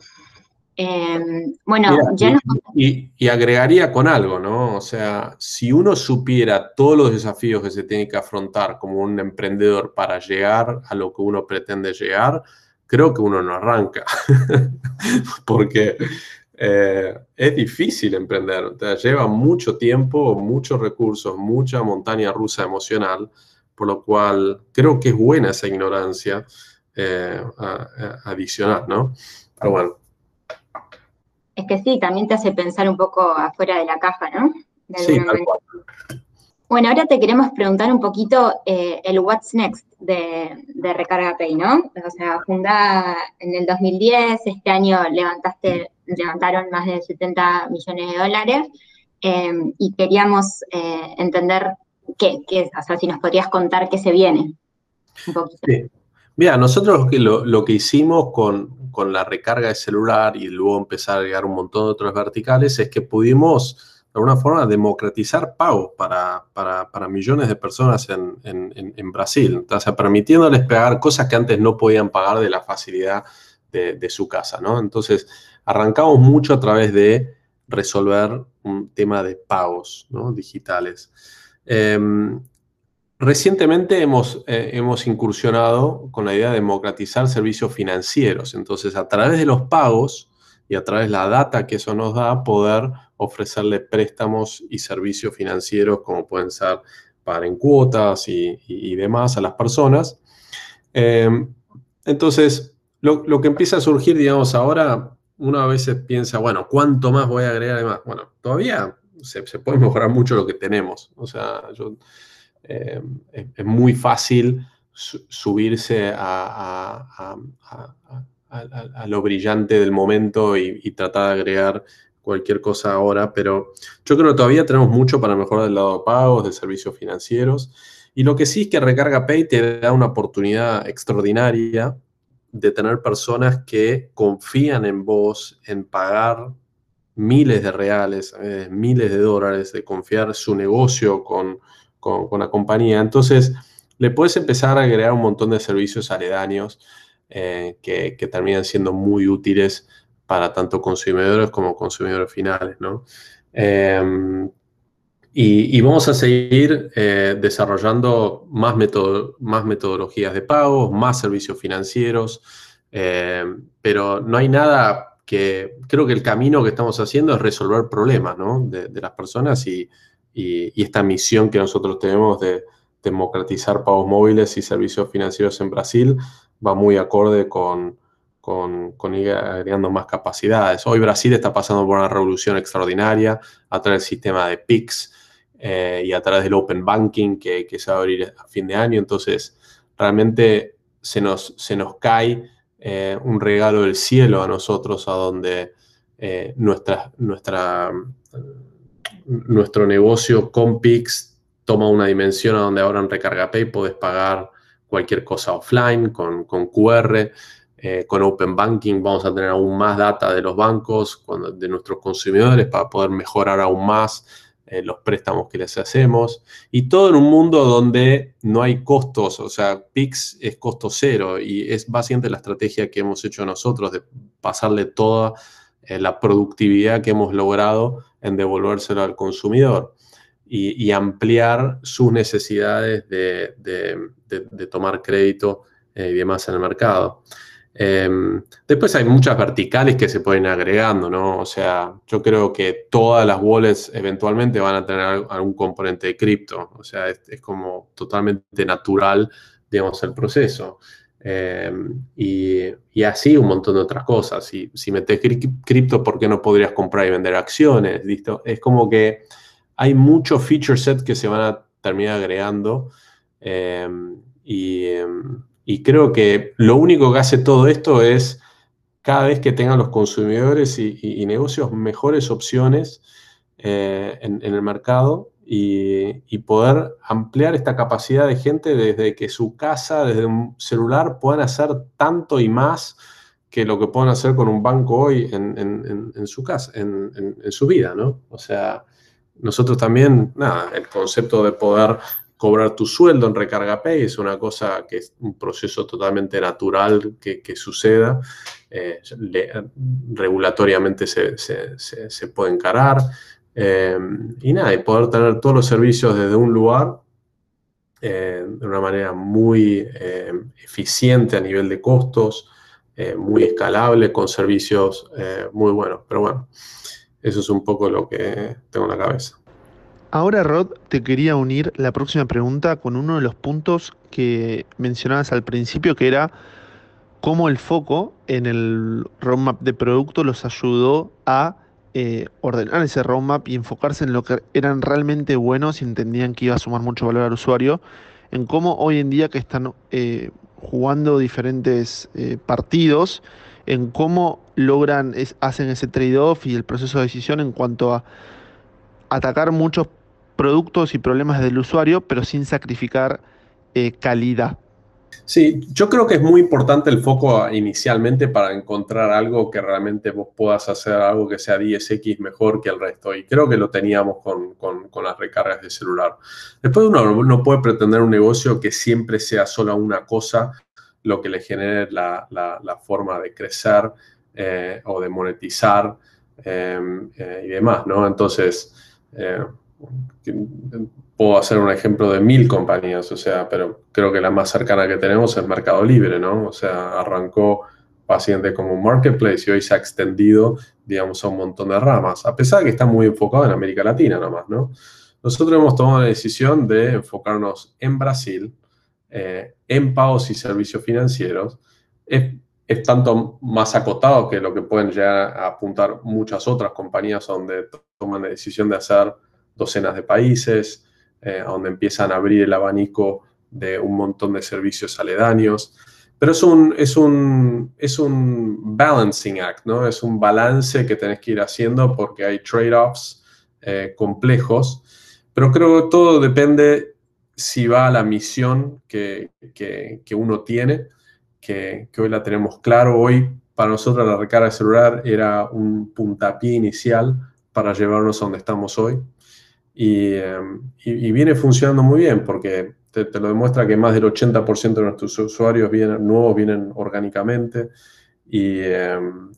Em, bueno, ya y, y, agregaría con algo, ¿no? O sea, si uno supiera todos los desafíos que se tiene que afrontar como un emprendedor para llegar a lo que uno pretende llegar, creo que uno no arranca. Porque eh, es difícil emprender, te lleva mucho tiempo, muchos recursos, mucha montaña rusa emocional, por lo cual creo que es buena esa ignorancia eh, adicional, ¿no? Pero bueno. Es que sí, también te hace pensar un poco afuera de la caja, ¿no? sí, Bueno, ahora te queremos preguntar un poquito eh, el what's next de, Recarga Pay, ¿no? O sea, fundada en el 2010, este año levantaste, levantaron más de 70 millones de dólares em, y queríamos eh, entender qué, qué, o sea, si nos podrías contar qué se viene. Sí. Mira, nosotros lo, que hicimos con, con la recarga de celular y luego empezar a llegar un montón de otros verticales es que pudimos de alguna forma democratizar pagos para, para, millones de personas en, en, Brasil, o sea, permitiéndoles pagar cosas que antes no podían pagar de la facilidad de, su casa, ¿no? Entonces, arrancamos mucho a través de resolver un tema de pagos ¿no? digitales. Em, Recientemente hemos, eh, hemos incursionado con la idea de democratizar servicios financieros. Entonces, a través de los pagos y a través de la data que eso nos da, poder ofrecerle préstamos y servicios financieros como pueden ser pagar en cuotas y, demás a las personas. Em, entonces, lo, que empieza a surgir, digamos, ahora, uno a veces piensa, bueno, ¿cuánto más voy a agregar? Además, bueno, todavía se, se puede mejorar mucho lo que tenemos. O sea, yo eh, es, muy fácil subirse a, lo brillante del momento y, tratar de agregar cualquier cosa ahora, pero yo creo que todavía tenemos mucho para mejorar del lado de pagos, de servicios financieros. Y lo que sí es que Recarga Pay te da una oportunidad extraordinaria de tener personas que confían en vos, en pagar miles de reales, eh, miles de dólares, de confiar su negocio con, con, la compañía. Entonces, le puedes empezar a agregar un montón de servicios aledaños eh, que, terminan siendo muy útiles para tanto consumidores como consumidores finales, ¿no? Em, y, vamos a seguir eh, desarrollando más, más metodologías de pago, más servicios financieros, em, pero no hay nada que, creo que el camino que estamos haciendo es resolver problemas, ¿no? de, de las personas y, y, esta misión que nosotros tenemos de democratizar pagos móviles y servicios financieros en Brasil va muy acorde con, con, ir agregando más capacidades. Hoy Brasil está pasando por una revolución extraordinaria a través del sistema de PIX eh, y a través del Open Banking que, se va a abrir a fin de año. Entonces, realmente se nos, se nos cae eh, un regalo del cielo a nosotros, a donde eh, nuestra, nuestra nuestro negocio con Pix toma una dimensión a donde ahora en Recarga Pay puedes pagar cualquier cosa offline con, QR. Eh, con Open Banking vamos a tener aún más data de los bancos, de nuestros consumidores, para poder mejorar aún más eh, los préstamos que les hacemos. Y todo en un mundo donde no hay costos, o sea, Pix es costo cero y es básicamente la estrategia que hemos hecho nosotros de pasarle toda eh, la productividad que hemos logrado en devolvérselo al consumidor y, ampliar sus necesidades de, tomar crédito eh, y demás en el mercado. Em, después hay muchas verticales que se pueden ir agregando, ¿no? O sea, yo creo que todas las wallets eventualmente van a tener algún componente de cripto. O sea, es, como totalmente natural, digamos, el proceso. Em, y, así un montón de otras cosas. Si, si metes cripto, ¿por qué no podrías comprar y vender acciones? ¿Listo? Es como que hay muchos feature set que se van a terminar agregando. Em, em, y, creo que lo único que hace todo esto es cada vez que tengan los consumidores y, negocios mejores opciones eh, en, el mercado y, poder ampliar esta capacidad de gente desde que su casa, desde un celular, puedan hacer tanto y más que lo que pueden hacer con un banco hoy en, su casa, en, su vida, ¿no? O sea, nosotros también, nada, el concepto de poder cobrar tu sueldo en Recarga Pay es una cosa que es un proceso totalmente natural que, suceda, eh, regulatoriamente se, se puede encarar. Eh, y nada, y poder tener todos los servicios desde un lugar eh, de una manera muy eficiente a nivel de costos, muy escalable, con servicios muy buenos. Pero bueno, eso es un poco lo que tengo en la cabeza. Ahora, Rod, te quería unir la próxima pregunta con uno de los puntos que mencionabas al principio, que era cómo el foco en el roadmap de producto los ayudó a eh, ordenar ese roadmap y enfocarse en lo que eran realmente buenos y entendían que iba a sumar mucho valor al usuario, en cómo hoy en día que están eh, jugando diferentes eh, partidos, en cómo logran, hacen ese trade-off y el proceso de decisión en cuanto a atacar muchos productos y problemas del usuario, pero sin sacrificar calidad. Sí, yo creo que es muy importante el foco inicialmente para encontrar algo que realmente vos puedas hacer, algo que sea 10x mejor que el resto. Y creo que lo teníamos con, las recargas de celular. Después uno no puede pretender un negocio que siempre sea solo una cosa lo que le genere la, forma de crecer eh, o de monetizar eh, eh, y demás, ¿no? Entonces, puedo hacer un ejemplo de mil compañías, o sea, pero creo que la más cercana que tenemos es Mercado Libre, ¿no? O sea, arrancó paciente como un marketplace y hoy se ha extendido, digamos, a un montón de ramas, a pesar de que está muy enfocado en América Latina nomás, ¿no? Nosotros hemos tomado la decisión de enfocarnos en Brasil, eh, en pagos y servicios financieros. Es, es, tanto más acotado que lo que pueden llegar a apuntar muchas otras compañías donde toman la decisión de hacer docenas de países, eh, donde empiezan a abrir el abanico de un montón de servicios aledaños. Pero es un, es un, es un balancing act, ¿no? Es un balance que tenés que ir haciendo porque hay trade-offs eh, complejos. Pero creo que todo depende si va a la misión que, que, uno tiene, que, hoy la tenemos claro. Hoy, para nosotros, la recarga celular era un puntapié inicial para llevarnos a donde estamos hoy. Em, y, viene funcionando muy bien porque te, lo demuestra que más del 80% de nuestros usuarios vienen, nuevos vienen orgánicamente y, em,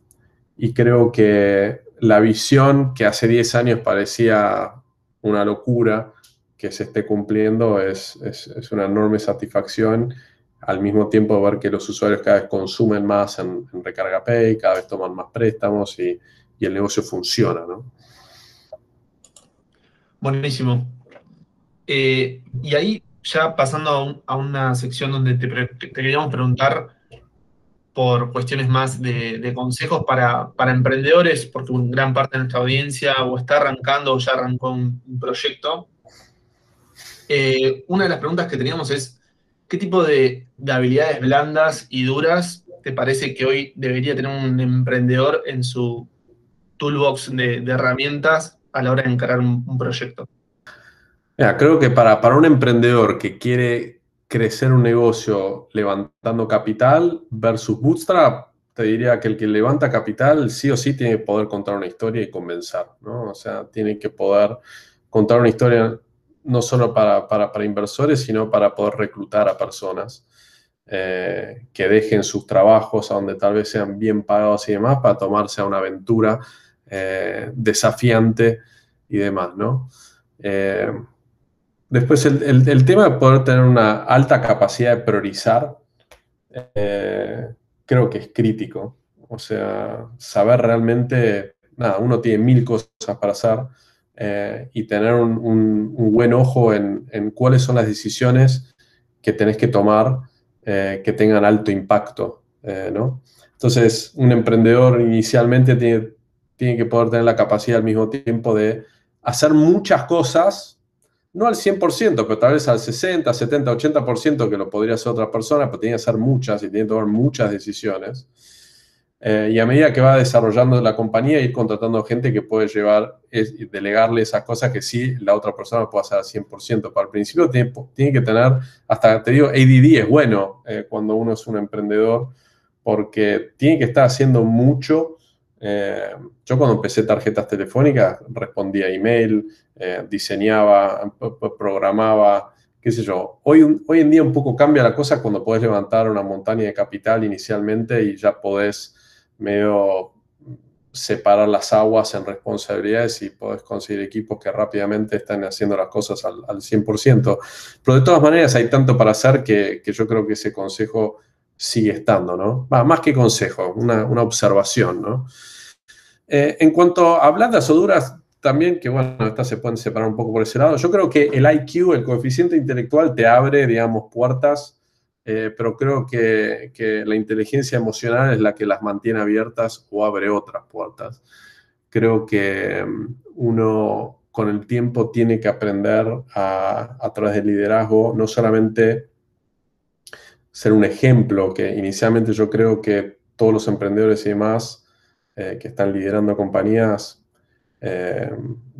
y, creo que la visión que hace 10 años parecía una locura que se esté cumpliendo es, es, es una enorme satisfacción al mismo tiempo ver que los usuarios cada vez consumen más en, Recarga Pay, cada vez toman más préstamos y, y el negocio funciona, ¿no? Buenísimo. Eh, y ahí, ya pasando a, una sección donde te, queríamos preguntar por cuestiones más de, consejos para, emprendedores, porque gran parte de nuestra audiencia o está arrancando o ya arrancó un, proyecto. Eh, una de las preguntas que teníamos es, ¿qué tipo de, habilidades blandas y duras te parece que hoy debería tener un emprendedor en su toolbox de herramientas a la hora de encarar un, proyecto? creo que para, un emprendedor que quiere crecer un negocio levantando capital versus bootstrap, te diría que el que levanta capital sí o sí tiene que poder contar una historia y convencer. O sea, tiene que poder contar una historia no solo para, para, inversores, sino para poder reclutar a personas eh, que dejen sus trabajos a donde tal vez sean bien pagados y demás para tomarse a una aventura eh, desafiante y demás, ¿no? Eh, después, el, tema de poder tener una alta capacidad de priorizar, creo que es crítico. O sea, saber realmente, nada, uno tiene mil cosas para hacer y tener un, buen ojo en, cuáles son las decisiones que tenés que tomar eh, que tengan alto impacto, eh, ¿no? Entonces, un emprendedor inicialmente tiene, tiene que poder tener la capacidad al mismo tiempo de hacer muchas cosas, no al 100%, pero tal vez al 60, 70, 80% que lo podría hacer otra persona, pero tiene que hacer muchas y tiene que tomar muchas decisiones. Eh, y a medida que va desarrollando la compañía, ir contratando gente que puede llevar, es, delegarle esas cosas que sí la otra persona puede hacer al 100%. Para el principio tiene, tiene, que tener, hasta te digo, ADD es bueno eh, cuando uno es un emprendedor, porque tiene que estar haciendo mucho. Eh, yo cuando empecé tarjetas telefónicas respondía email, diseñaba, programaba, qué sé yo. Hoy, hoy en día un poco cambia la cosa cuando puedes levantar una montaña de capital inicialmente y ya podés medio separar las aguas en responsabilidades y podés conseguir equipos que rápidamente están haciendo las cosas al, 100%. Pero de todas maneras hay tanto para hacer que, yo creo que ese consejo sigue estando, ¿no? más que consejo, una, observación, ¿no? Eh, en cuanto a blandas o duras, también, que bueno, estas se pueden separar un poco por ese lado, yo creo que el IQ, el coeficiente intelectual, te abre, digamos, puertas eh, pero creo que, la inteligencia emocional es la que las mantiene abiertas o abre otras puertas. Creo que mm, uno con el tiempo tiene que aprender a, través del liderazgo, no solamente ser un ejemplo, que inicialmente yo creo que todos los emprendedores y demás eh, que están liderando compañías eh,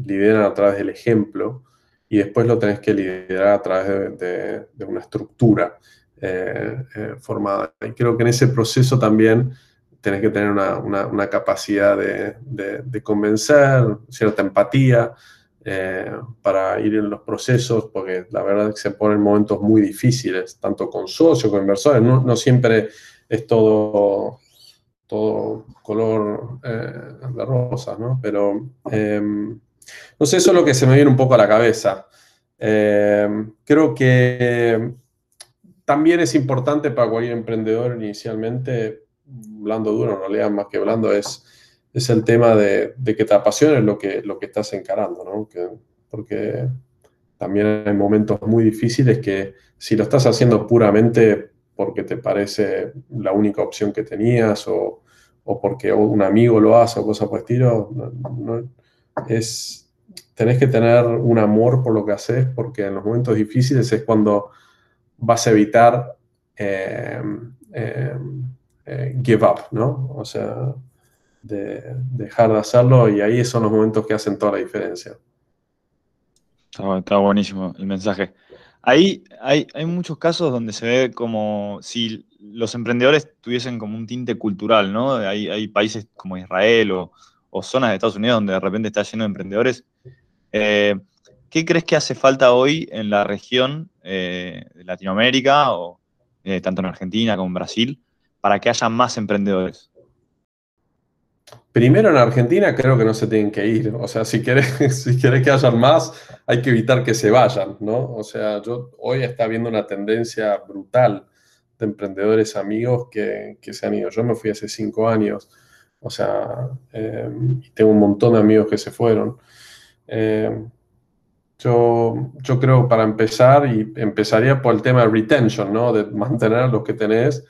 lideran a través del ejemplo y después lo tenés que liderar a través de una estructura. Eh, eh, formada. Y creo que en ese proceso también tenés que tener una, capacidad de, convencer, cierta empatía eh, para ir en los procesos, porque la verdad es que se ponen momentos muy difíciles, tanto con socios, con inversores, no, siempre es todo, todo color de rosa, ¿no? Pero no sé, eso es lo que se me viene un poco a la cabeza. Creo que también es importante para cualquier emprendedor inicialmente, blando duro, en realidad más que blando, es, es el tema de, que te apasione lo que, lo que estás encarando, ¿no? porque también hay momentos muy difíciles que si lo estás haciendo puramente porque te parece la única opción que tenías o, porque un amigo lo hace o cosas por el estilo, es, tenés que tener un amor por lo que haces porque en los momentos difíciles es cuando vas a evitar eh, eh, eh, give up, ¿no? O sea, de dejar de hacerlo y ahí son los momentos que hacen toda la diferencia. Está, buenísimo el mensaje. Ahí hay, hay, muchos casos donde se ve como si los emprendedores tuviesen como un tinte cultural, ¿no? Hay, hay países como Israel o, zonas de Estados Unidos donde de repente está lleno de emprendedores. ¿Qué crees que hace falta hoy en la región eh, Latinoamérica, o eh, tanto en Argentina como en Brasil, para que haya más emprendedores? Primero en Argentina creo que no se tienen que ir. O sea, si querés, si que hayan más, hay que evitar que se vayan, ¿no? O sea, yo hoy está viendo una tendencia brutal de emprendedores amigos que, se han ido. Yo me fui hace cinco años. O sea, eh, tengo un montón de amigos que se fueron. Yo, yo creo para empezar, y empezaría por el tema de retention, ¿no? De mantener a los que tenés.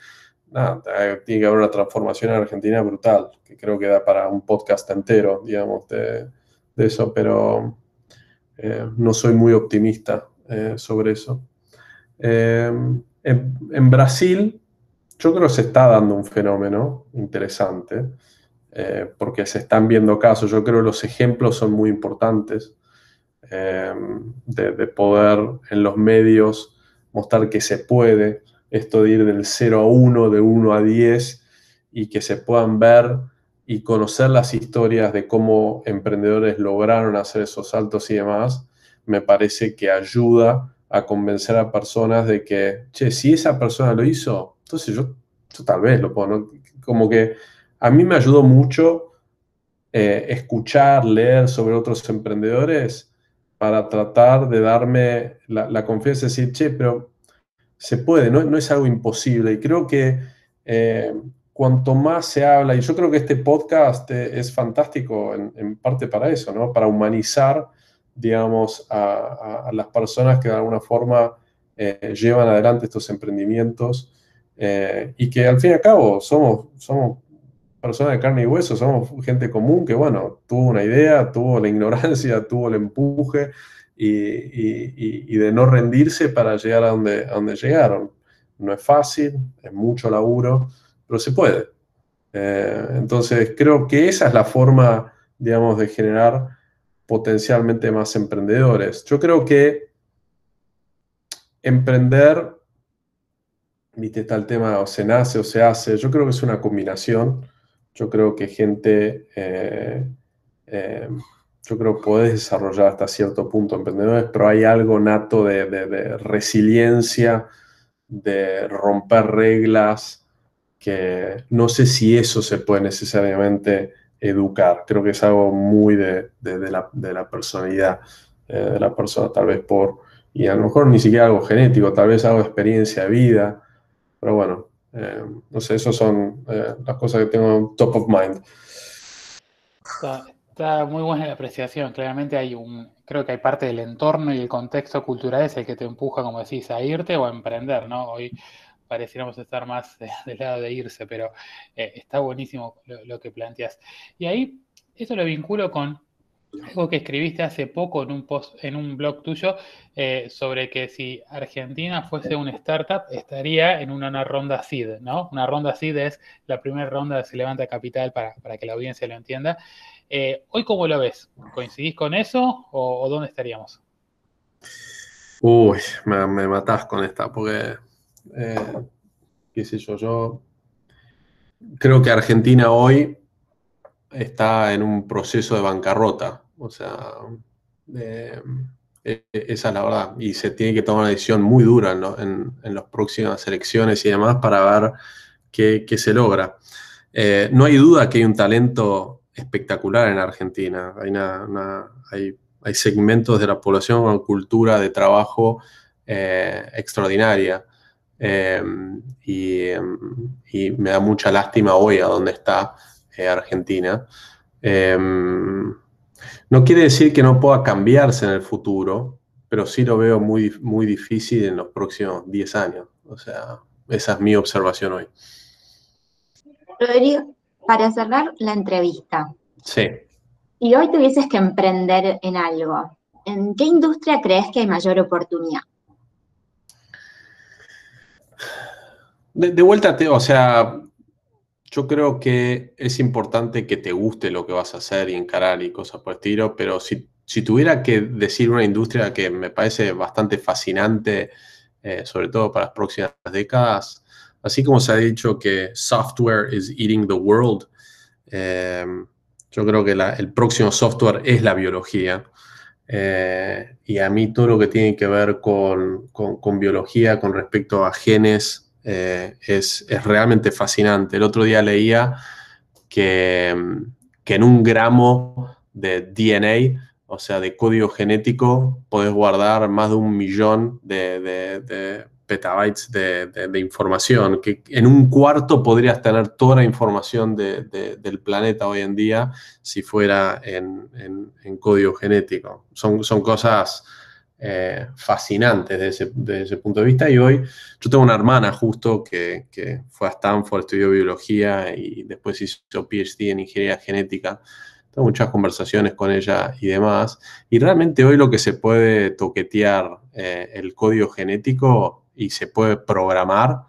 Nada, tiene que haber una transformación en Argentina brutal, que creo que da para un podcast entero, digamos, de, de eso, pero eh, no soy muy optimista eh, sobre eso. Eh, en, en, Brasil, yo creo que se está dando un fenómeno interesante, porque se están viendo casos. Yo creo que los ejemplos son muy importantes. Em, de, poder en los medios mostrar que se puede, esto de ir del 0 a 1, de 1 a 10, y que se puedan ver y conocer las historias de cómo emprendedores lograron hacer esos saltos y demás, me parece que ayuda a convencer a personas de que, che, si esa persona lo hizo, entonces yo, tal vez lo puedo, como que a mí me ayudó mucho eh, escuchar, leer sobre otros emprendedores para tratar de darme la, confianza de decir, che, pero se puede, no, es algo imposible. Y creo que eh, cuanto más se habla, y yo creo que este podcast eh, es fantástico en, parte para eso, ¿no? Para humanizar, digamos, a, las personas que de alguna forma eh, llevan adelante estos emprendimientos y que al fin y al cabo somos, somos personas de carne y hueso, somos gente común que, bueno, tuvo una idea, tuvo la ignorancia, tuvo el empuje y, de no rendirse para llegar a donde, a donde llegaron. No es fácil, es mucho laburo, pero se puede. Eh, entonces, creo que esa es la forma, digamos, de generar potencialmente más emprendedores. Yo creo que emprender, viste, está el tema o se nace o se hace, yo creo que es una combinación. Yo creo que gente, eh, eh, yo creo que podés desarrollar hasta cierto punto emprendedores, pero hay algo nato de resiliencia, de romper reglas, que no sé si eso se puede necesariamente educar. Creo que es algo muy de, la, personalidad eh, de la persona, tal vez por, y a lo mejor ni siquiera algo genético, tal vez algo de experiencia de vida, pero bueno, eh, no sé, esas son eh, las cosas que tengo top of mind. Está, muy buena la apreciación, claramente hay un, creo que hay parte del entorno y el contexto cultural es el que te empuja, como decís, a irte o a emprender, ¿no? Hoy pareciéramos estar más del lado de irse, pero eh, está buenísimo lo, que planteas. Y ahí, eso lo vinculo con algo que escribiste hace poco en un post, en un blog tuyo, eh, sobre que si Argentina fuese una startup, estaría en una, ronda SID, ¿no? Una ronda SID es la primera ronda de se levanta capital para, que la audiencia lo entienda. Eh, ¿Hoy cómo lo ves? ¿Coincidís con eso o, dónde estaríamos? Uy, me, me matás con esta, porque eh, qué sé yo, yo creo que Argentina hoy está en un proceso de bancarrota. O sea, e, esa es la verdad. Y se tiene que tomar una decisión muy dura en, las próximas elecciones y demás para ver qué, se logra. Eh, no hay duda que hay un talento espectacular en Argentina. Hay, hay, segmentos de la población con cultura de trabajo eh, extraordinaria. Em, y, me da mucha lástima hoy a dónde está eh, Argentina. Em, no quiere decir que no pueda cambiarse en el futuro, pero sí lo veo muy, muy difícil en los próximos 10 años. O sea, esa es mi observación hoy. Rodrigo, para cerrar la entrevista. Sí. Y hoy tuvieses que emprender en algo, ¿en qué industria crees que hay mayor oportunidad? De, vuelta, o sea, yo creo que es importante que te guste lo que vas a hacer y encarar y cosas por el estilo, pero si, tuviera que decir una industria que me parece bastante fascinante, eh, sobre todo para las próximas décadas, así como se ha dicho que software is eating the world, em, yo creo que el próximo software es la biología. Eh, y a mí todo lo que tiene que ver con, con biología, con respecto a genes, eh, es, realmente fascinante. El otro día leía que, en un gramo de DNA, o sea, de código genético, podés guardar más de un millón de, petabytes de, información, que en un cuarto podrías tener toda la información del planeta hoy en día si fuera en, código genético. Son, son cosas eh, fascinantes desde ese, punto de vista. Y hoy yo tengo una hermana justo que, fue a Stanford, estudió biología y después hizo PhD en ingeniería genética. Tengo muchas conversaciones con ella y demás. Y realmente hoy lo que se puede toquetear eh, el código genético y se puede programar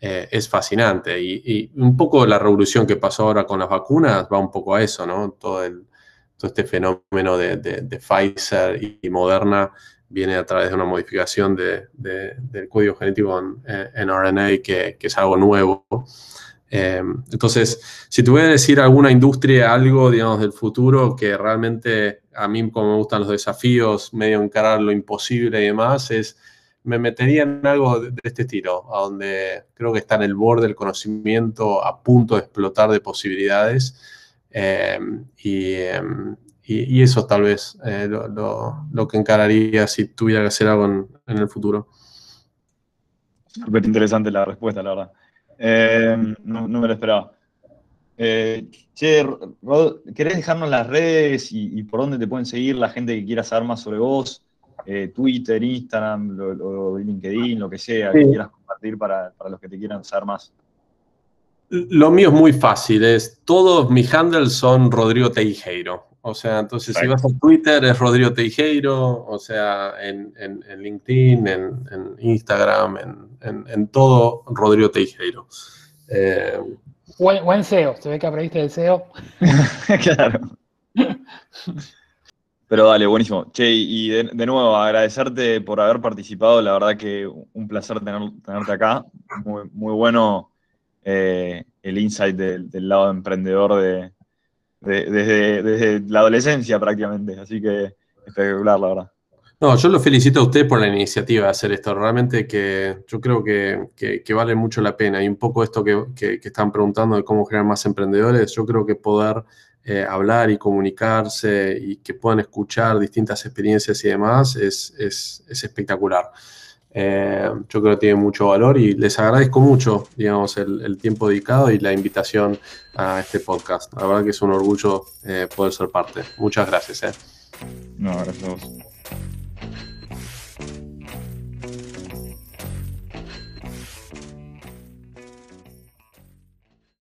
eh, es fascinante. Y, un poco la revolución que pasó ahora con las vacunas va un poco a eso, ¿no? Todo, el, todo este fenómeno de, de Pfizer y Moderna viene a través de una modificación del código genético en, RNA, que, es algo nuevo. Eh, entonces, si tuviera que decir alguna industria, algo, digamos, del futuro que realmente a mí, como me gustan los desafíos, medio encarar lo imposible y demás, es, me metería en algo de, este estilo, a donde creo que está en el borde del conocimiento, a punto de explotar de posibilidades. Eh, y, em, y, eso tal vez eh, lo, que encararía si tuviera que hacer algo en, el futuro. Súper interesante la respuesta, la verdad. Eh, no, me lo esperaba. Eh, che, Rod, ¿querés dejarnos las redes y, por dónde te pueden seguir la gente que quiera saber más sobre vos? eh, Twitter, Instagram, lo, LinkedIn, lo que sea, que quieras compartir para, para los que te quieran saber más. Lo mío es muy fácil, es todos mis handles son Rodrigo Teijeiro. O sea, entonces si vas a Twitter es Rodrigo Teijeiro, o sea, en, LinkedIn, en, Instagram, en, todo Rodrigo Teijeiro. Eh, buen, SEO, se ve que aprendiste el SEO. claro. Pero dale, buenísimo. Che, y de, nuevo, agradecerte por haber participado. La verdad que un placer tenerte acá. Muy, muy bueno eh, el insight del, lado emprendedor de, desde, la adolescencia prácticamente. Así que espectacular, la verdad. No, yo lo felicito a usted por la iniciativa de hacer esto. Realmente que yo creo que, vale mucho la pena. Y un poco esto que, están preguntando de cómo crear más emprendedores, yo creo que poder eh, hablar y comunicarse y que puedan escuchar distintas experiencias y demás es, es espectacular. Eh, yo creo que tiene mucho valor y les agradezco mucho, digamos, el, tiempo dedicado y la invitación a este podcast. La verdad que es un orgullo eh, poder ser parte. Muchas gracias. Eh. No, gracias